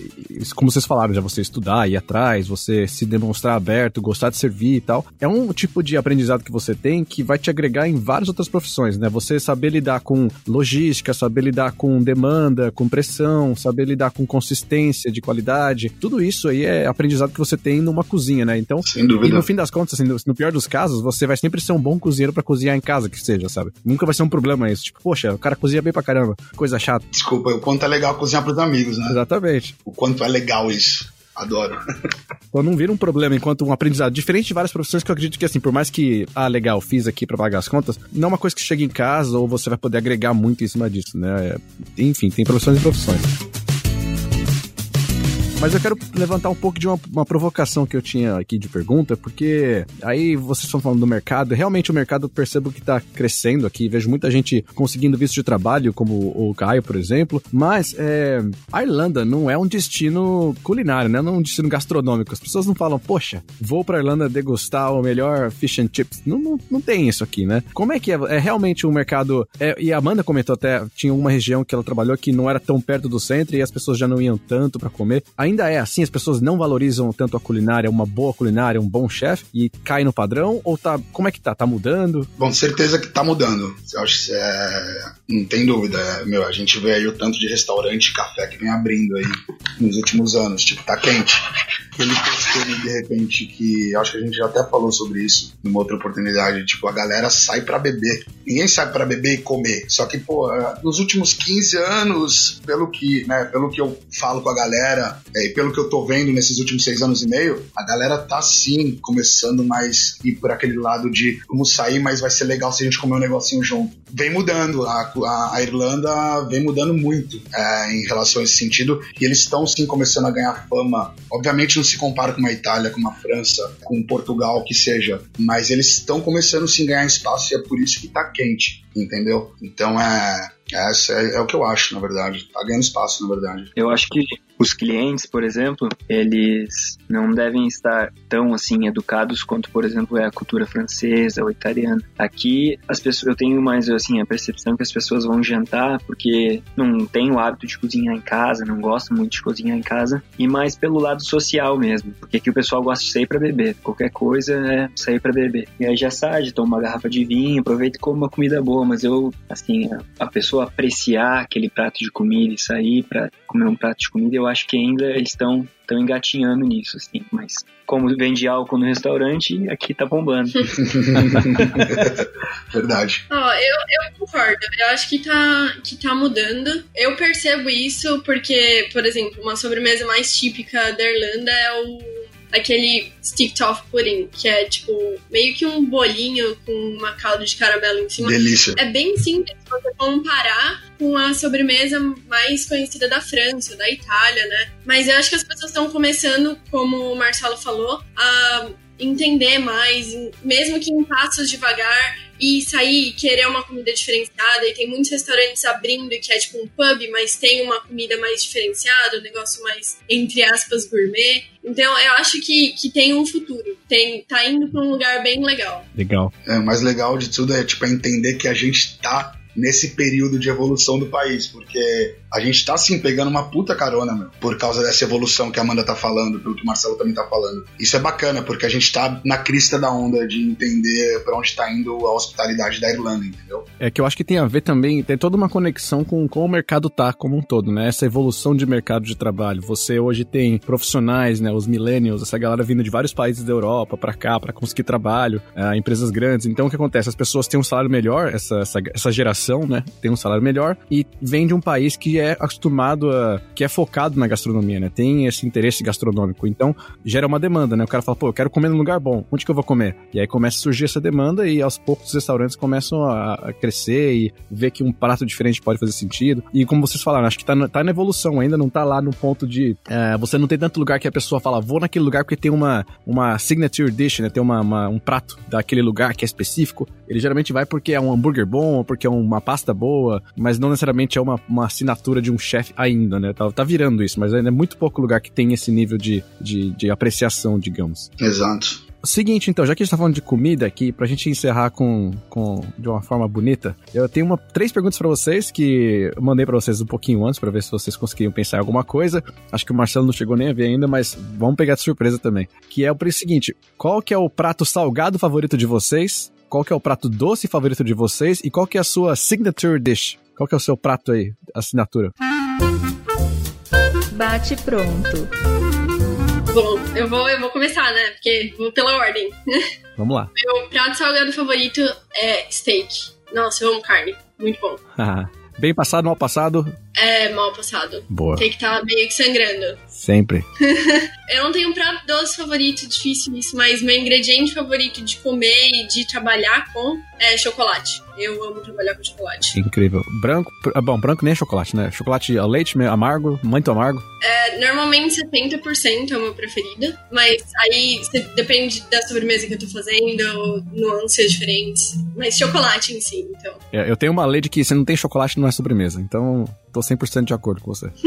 S1: como vocês falaram, já você estudar, ir atrás, você se demonstrar aberto, gostar de servir e tal, é um tipo de aprendizado que você tem que vai te agregar em várias outras profissões, né? Você saber lidar com logística, saber lidar com demanda, com pressão, saber lidar com consistência de qualidade. Tudo isso aí é aprendizado que você tem numa cozinha, né? Então, e no fim das contas, assim, no, no pior dos casos, você vai sempre ser um bom cozinheiro pra cozinhar em casa, que seja, sabe? Nunca vai ser um problema isso. Tipo, poxa, o cara cozinha bem pra caramba. Coisa chata.
S4: Desculpa, o quanto é legal cozinhar pros amigos, né?
S1: Exatamente.
S4: O quanto é legal isso. Adoro.
S1: Então não vira um problema enquanto um aprendizado. Diferente de várias profissões que eu acredito que, assim, por mais que, ah, legal, fiz aqui pra pagar as contas, não é uma coisa que chega em casa ou você vai poder agregar muito em cima disso, né? É, Enfim, tem profissões e profissões. Mas eu quero levantar um pouco de uma, uma provocação que eu tinha aqui de pergunta, porque aí vocês estão falando do mercado, realmente o mercado eu percebo que está crescendo aqui, vejo muita gente conseguindo visto de trabalho, como o Caio, por exemplo, mas é, a Irlanda não é um destino culinário, né? Não é um destino gastronômico. As pessoas não falam, poxa, vou pra Irlanda degustar o melhor fish and chips. Não, não, não tem isso aqui, né? Como é que é? É realmente um mercado. é, e a Amanda comentou até, tinha uma região que ela trabalhou que não era tão perto do centro e as pessoas já não iam tanto pra comer. Ainda é assim, as pessoas não valorizam tanto a culinária, uma boa culinária, um bom chefe, e cai no padrão? Ou tá. Como é que tá? Tá mudando?
S4: Bom, certeza que tá mudando. Eu acho que é, não tem dúvida. Meu, a gente vê aí o tanto de restaurante e café que vem abrindo aí nos últimos anos. Tipo, tá quente. Aquele costume, de repente, que acho que a gente já até falou sobre isso numa outra oportunidade. Tipo, a galera sai pra beber. Ninguém sai pra beber e comer. Só que, pô, é, nos últimos 15 anos, pelo que, né, pelo que eu falo com a galera é, e pelo que eu tô vendo nesses últimos seis anos e meio, a galera tá sim começando mais ir por aquele lado de vamos sair, mas vai ser legal se a gente comer um negocinho junto. Vem mudando, a, a, a Irlanda vem mudando muito é, em relação a esse sentido, e eles estão sim começando a ganhar fama. Obviamente não se compara com uma Itália, com uma França, com Portugal, que seja, mas eles estão começando sim a ganhar espaço e é por isso que tá quente, entendeu? Então é. Essa é, é o que eu acho, na verdade. Tá ganhando espaço, na verdade.
S3: Eu acho que os clientes, por exemplo, eles não devem estar tão assim educados quanto, por exemplo, é a cultura francesa ou italiana. Aqui as pessoas, eu tenho mais assim a percepção que as pessoas vão jantar porque não têm o hábito de cozinhar em casa, não gostam muito de cozinhar em casa e mais pelo lado social mesmo, porque aqui o pessoal gosta de sair para beber. Qualquer coisa é sair para beber. E aí já sai, toma uma garrafa de vinho, aproveita e come uma comida boa, mas eu assim, a pessoa apreciar aquele prato de comida e sair para comer um prato de comida, eu acho que ainda eles estão estão engatinhando nisso, assim. Mas como vende álcool no restaurante, aqui tá bombando.
S4: verdade.
S2: Ó, eu, eu concordo. Eu acho que tá, que tá mudando. Eu percebo isso porque, por exemplo, uma sobremesa mais típica da Irlanda é o aquele stick toff pudding, que é tipo meio que um bolinho com uma calda de caramelo em cima.
S4: Delícia.
S2: É bem simples se você comparar com a sobremesa mais conhecida da França, da Itália, né? Mas eu acho que as pessoas estão começando, como o Marcelo falou, a entender mais, mesmo que em passos devagar, e sair e querer uma comida diferenciada. E tem muitos restaurantes abrindo que é tipo um pub, mas tem uma comida mais diferenciada, um negócio mais, entre aspas, gourmet. Então eu acho que, que tem um futuro. Tem, tá indo pra um lugar bem legal.
S1: Legal.
S4: É, o mais legal de tudo é tipo é entender que a gente tá nesse período de evolução do país, porque a gente tá sim pegando uma puta carona, meu, por causa dessa evolução que a Amanda tá falando, pelo que o Marcelo também tá falando. Isso é bacana, porque a gente tá na crista da onda de entender pra onde tá indo a hospitalidade da Irlanda, entendeu?
S1: É que eu acho que tem a ver também, tem toda uma conexão com como o mercado tá como um todo, né? Essa evolução de mercado de trabalho. Você hoje tem profissionais, né? Os millennials, essa galera vindo de vários países da Europa pra cá pra conseguir trabalho, é, empresas grandes. Então o que acontece? As pessoas têm um salário melhor, essa, essa, essa geração, né? Tem um salário melhor e vem de um país que é acostumado a. que é focado na gastronomia, né? Tem esse interesse gastronômico. Então gera uma demanda, né? O cara fala, pô, eu quero comer num lugar bom, onde que eu vou comer? E aí começa a surgir essa demanda e aos poucos os restaurantes começam a, a crescer e ver que um prato diferente pode fazer sentido. E como vocês falaram, acho que tá, na- tá na evolução ainda, não tá lá no ponto de. é, você não tem tanto lugar que a pessoa fala, vou naquele lugar porque tem uma, uma signature dish, né? Tem uma, uma- um prato daquele lugar que é específico. Ele geralmente vai porque é um hambúrguer bom, ou porque é uma pasta boa, mas não necessariamente é uma, uma assinatura de um chefe ainda, né? Tá, tá virando isso, mas ainda é muito pouco lugar que tem esse nível de, de, de apreciação, digamos.
S4: Exato.
S1: Seguinte, então, já que a gente tá falando de comida aqui, pra gente encerrar com, com de uma forma bonita, eu tenho uma, três perguntas pra vocês que eu mandei pra vocês um pouquinho antes pra ver se vocês conseguiam pensar em alguma coisa. Acho que o Marcelo não chegou nem a ver ainda, mas vamos pegar de surpresa também. Que é o seguinte: qual que é o prato salgado favorito de vocês? Qual que é o prato doce favorito de vocês? E qual que é a sua signature dish? Qual que é o seu prato aí, assinatura?
S6: bate pronto.
S2: Bom, eu vou, eu vou começar, né? Porque vou pela ordem.
S1: Vamos lá.
S2: Meu prato salgado favorito é steak. Nossa, eu amo carne. Muito bom.
S1: Bem passado, mal passado.
S2: É mal passado.
S1: Boa.
S2: Tem que estar meio que sangrando.
S1: Sempre.
S2: Eu não tenho um prato doce favorito, difícil isso, mas meu ingrediente favorito de comer e de trabalhar com é chocolate. Eu amo trabalhar com chocolate.
S1: Incrível. Branco. ah, Bom, branco nem é chocolate, né? Chocolate ao leite, amargo, muito amargo.
S2: É, normalmente 70% é o meu preferido, mas aí depende da sobremesa que eu tô fazendo, nuances diferentes. Mas chocolate em si, então.
S1: É, Eu tenho uma lei de que se não tem chocolate não é sobremesa. Então, tô 100% de acordo com você.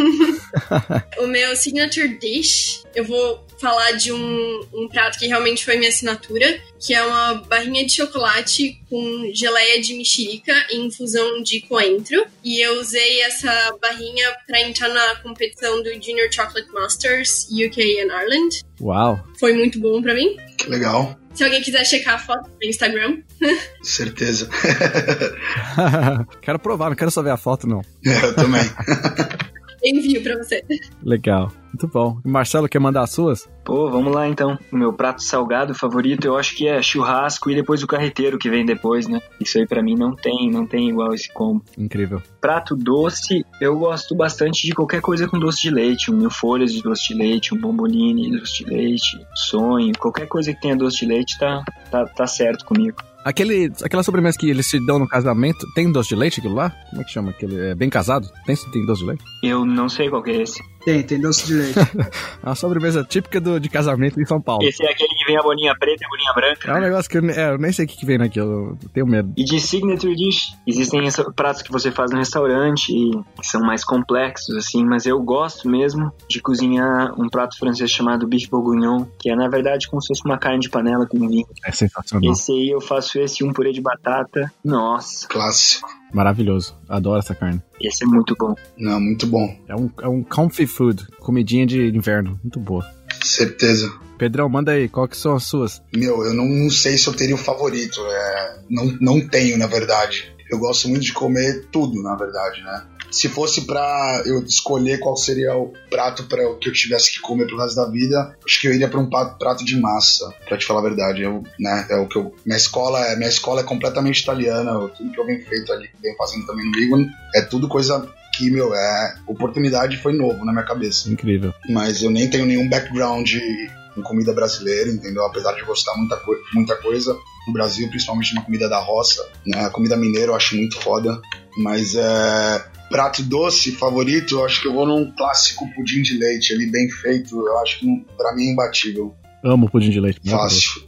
S2: O meu signature dish, eu vou falar de um, um prato que realmente foi minha assinatura, que é uma barrinha de chocolate com geleia de mexerica e infusão de coentro. E eu usei essa barrinha pra entrar na competição do Junior Chocolate Masters UK and Ireland.
S1: Uau.
S2: Foi muito bom pra mim.
S4: Que legal.
S2: Se alguém quiser checar a foto no Instagram,
S4: Certeza.
S1: quero provar, não quero só ver a foto, não.
S4: eu também.
S2: envio pra você.
S1: Legal. Muito bom. E Marcelo, quer mandar as suas?
S3: Pô, vamos lá então. O meu prato salgado favorito eu acho que é churrasco e depois o carreteiro que vem depois, né? Isso aí pra mim não tem, não tem igual esse combo.
S1: Incrível.
S3: Prato doce, eu gosto bastante de qualquer coisa com doce de leite. Um mil folhas de doce de leite, um bombolini de doce de leite, sonho. Qualquer coisa que tenha doce de leite tá, tá, tá certo comigo.
S1: Aquele, aquela sobremesa que eles se dão no casamento, tem doce de leite aquilo lá? Como é que chama? Aquele, é bem casado? Tem, tem doce de leite?
S3: Eu não sei qual que é esse.
S5: Tem, tem doce de leite.
S1: É uma sobremesa típica do, de casamento em São Paulo.
S3: Esse é aquele que vem a bolinha preta e a bolinha branca.
S1: É um negócio que eu, é, eu nem sei o que, que vem naquilo, eu tenho medo.
S3: E de signature dish, existem pratos que você faz no restaurante e que são mais complexos, assim, mas eu gosto mesmo de cozinhar um prato francês chamado bife bourguignon, que é, na verdade, como se fosse uma carne de panela com vinho.
S1: É sensacional.
S3: Esse aí eu faço esse e um purê de batata. Nossa,
S4: Clássico.
S1: Maravilhoso. Adoro essa carne.
S3: esse é muito bom.
S4: Não, muito bom.
S1: É um, é um comfy food, comidinha de inverno. Muito boa.
S4: Certeza.
S1: Pedrão, manda aí, qual que são as suas?
S4: Meu, eu não, não sei se eu teria um favorito. É, não, não tenho, na verdade. Eu gosto muito de comer tudo, na verdade, né? Se fosse pra eu escolher qual seria o prato para que eu tivesse que comer pro resto da vida, acho que eu iria pra um prato, de massa, pra te falar a verdade. Eu, né, é o que eu, minha escola é minha escola é completamente italiana, tudo que eu venho feito ali, venho fazendo também no Egon, é tudo coisa que, meu, é oportunidade foi novo na minha cabeça
S1: Incrível.
S4: mas eu nem tenho nenhum background em comida brasileira, entendeu? Apesar de gostar muita, coi- muita coisa no Brasil, principalmente na comida da roça, né? A comida mineira eu acho muito foda, mas é prato doce favorito, eu acho que eu vou num clássico pudim de leite ali bem feito, eu acho que pra mim é imbatível,
S1: Amo pudim de leite.
S4: fácil.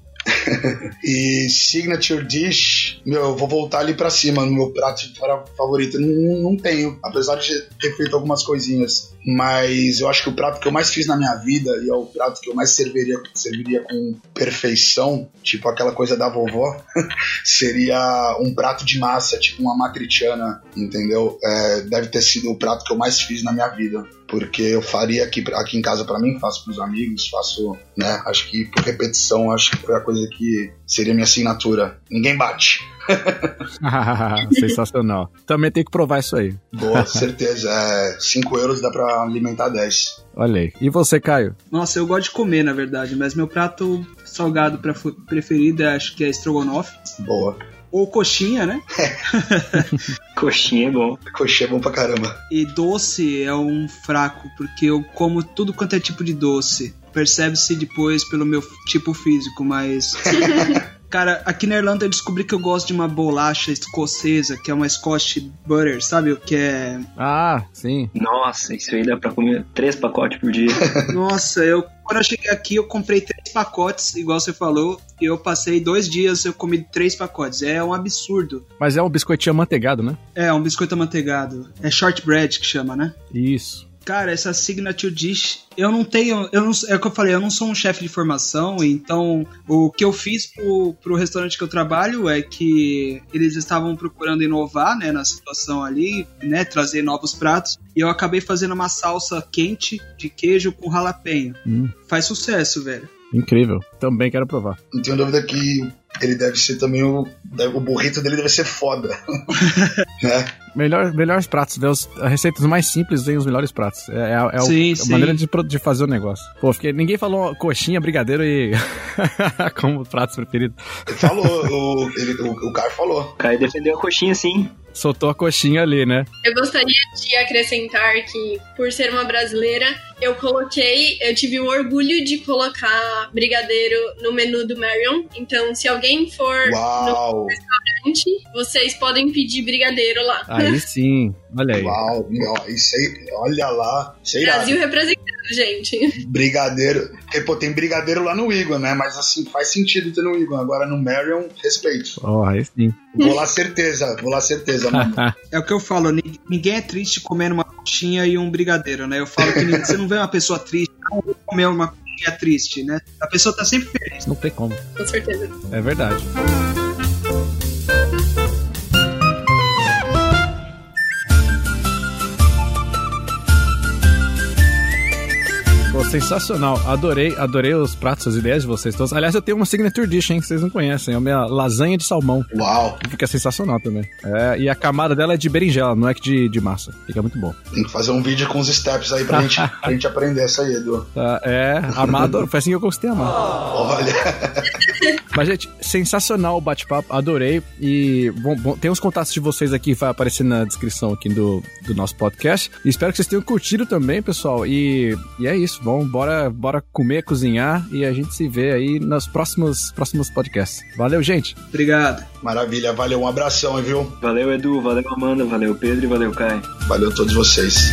S4: e signature dish, meu, eu vou voltar ali pra cima no meu prato fa- favorito. Não, não tenho, apesar de ter feito algumas coisinhas. Mas eu acho que o prato que eu mais fiz na minha vida e é o prato que eu mais serviria, serviria com perfeição, tipo aquela coisa da vovó, seria um prato de massa, tipo uma matriciana, entendeu? É, deve ter sido o prato que eu mais fiz na minha vida. Porque eu faria aqui, aqui em casa pra mim, faço pros amigos, faço, né? Acho que por repetição, acho que foi a coisa que seria minha assinatura. Ninguém bate.
S1: Sensacional. Também tem que provar isso aí.
S4: Boa, certeza. É, 5 euros dá pra alimentar 10.
S1: Olha aí. E você, Caio?
S5: Nossa, eu gosto de comer, na verdade, mas meu prato salgado pref- preferido é, acho que é estrogonofe.
S4: Boa.
S5: Ou coxinha, né?
S3: Coxinha é bom.
S4: Coxinha é bom pra caramba.
S5: E doce é um fraco, porque eu como tudo quanto é tipo de doce. Percebe-se depois pelo meu tipo físico, mas. Cara, aqui na Irlanda eu descobri que eu gosto de uma bolacha escocesa, que é uma Scotch Butter, sabe o que é?
S1: Ah, sim.
S3: Nossa, isso aí dá pra comer três pacotes por dia.
S5: Nossa, eu quando eu cheguei aqui eu comprei três pacotes, igual você falou, e eu passei dois dias eu comi três pacotes. É um absurdo.
S1: Mas é um biscoitinho amanteigado, né?
S5: É um biscoito amanteigado. É shortbread que chama, né?
S1: Isso.
S5: Cara, essa signature dish, eu não tenho, eu não, é o que eu falei, eu não sou um chefe de formação, então o que eu fiz pro, pro restaurante que eu trabalho é que eles estavam procurando inovar, né, na situação ali, né, trazer novos pratos, e eu acabei fazendo uma salsa quente de queijo com jalapeño.
S1: Hum,
S5: Faz sucesso, velho.
S1: incrível. Também quero provar.
S4: Não tenho dúvida que ele deve ser também o. O burrito dele deve ser foda. né?
S1: Melhor, melhores pratos, ver os receitas mais simples vem os melhores pratos. É, é, é o-
S5: Sim,
S1: a
S5: sim.
S1: maneira de, de fazer o negócio. Pô, fiquei, ninguém falou coxinha, brigadeiro e. como pratos preferidos.
S4: Falou, o, ele, o, o Caio falou.
S3: O Caio defendeu a coxinha sim.
S1: Soltou a coxinha ali, né?
S2: Eu gostaria de acrescentar que, por ser uma brasileira, eu coloquei, eu tive o orgulho de colocar brigadeiro no menu do Marion. Então, se alguém for no
S4: Uau,
S2: restaurante, vocês podem pedir brigadeiro lá.
S1: Aí sim, olha aí.
S4: uau, isso aí, olha lá.
S2: Brasil representando, gente.
S4: brigadeiro. Porque, pô, tem brigadeiro lá no Egon, né? Mas assim, faz sentido ter no Egon. Agora no Marion, respeito.
S1: Ó, aí sim.
S4: Vou lá certeza, vou lá certeza, mano.
S5: É o que eu falo, ni- ninguém é triste comendo uma coxinha e um brigadeiro, né? Eu falo que você não vê uma pessoa triste não comer uma coxinha triste, né? A pessoa tá sempre feliz.
S1: Não tem como.
S2: Com certeza.
S1: É verdade. Pô, sensacional. Adorei, adorei os pratos, as ideias de vocês todos. Aliás, eu tenho uma signature dish, hein, que vocês não conhecem. É a minha lasanha de salmão.
S4: Uau,
S1: Fica sensacional também. É, e a camada dela é de berinjela, não é que de, de massa. Fica muito bom.
S4: tem que fazer um vídeo com os steps aí pra gente, pra gente aprender essa aí, Edu.
S1: Tá, é, amado, foi assim que eu gostei, amado.
S4: Olha,
S1: Mas, gente, sensacional o bate-papo, adorei. E bom, bom, tem os contatos de vocês aqui, vai aparecer na descrição aqui do, do nosso podcast. E espero que vocês tenham curtido também, pessoal. E, e é isso, bom, bora, bora comer, cozinhar e a gente se vê aí nos próximos, próximos podcasts. Valeu, gente!
S5: Obrigado.
S4: maravilha, valeu, um abração, hein, viu?
S3: Valeu, Edu. Valeu, Amanda. Valeu, Pedro. E valeu, Caio.
S4: Valeu a todos vocês.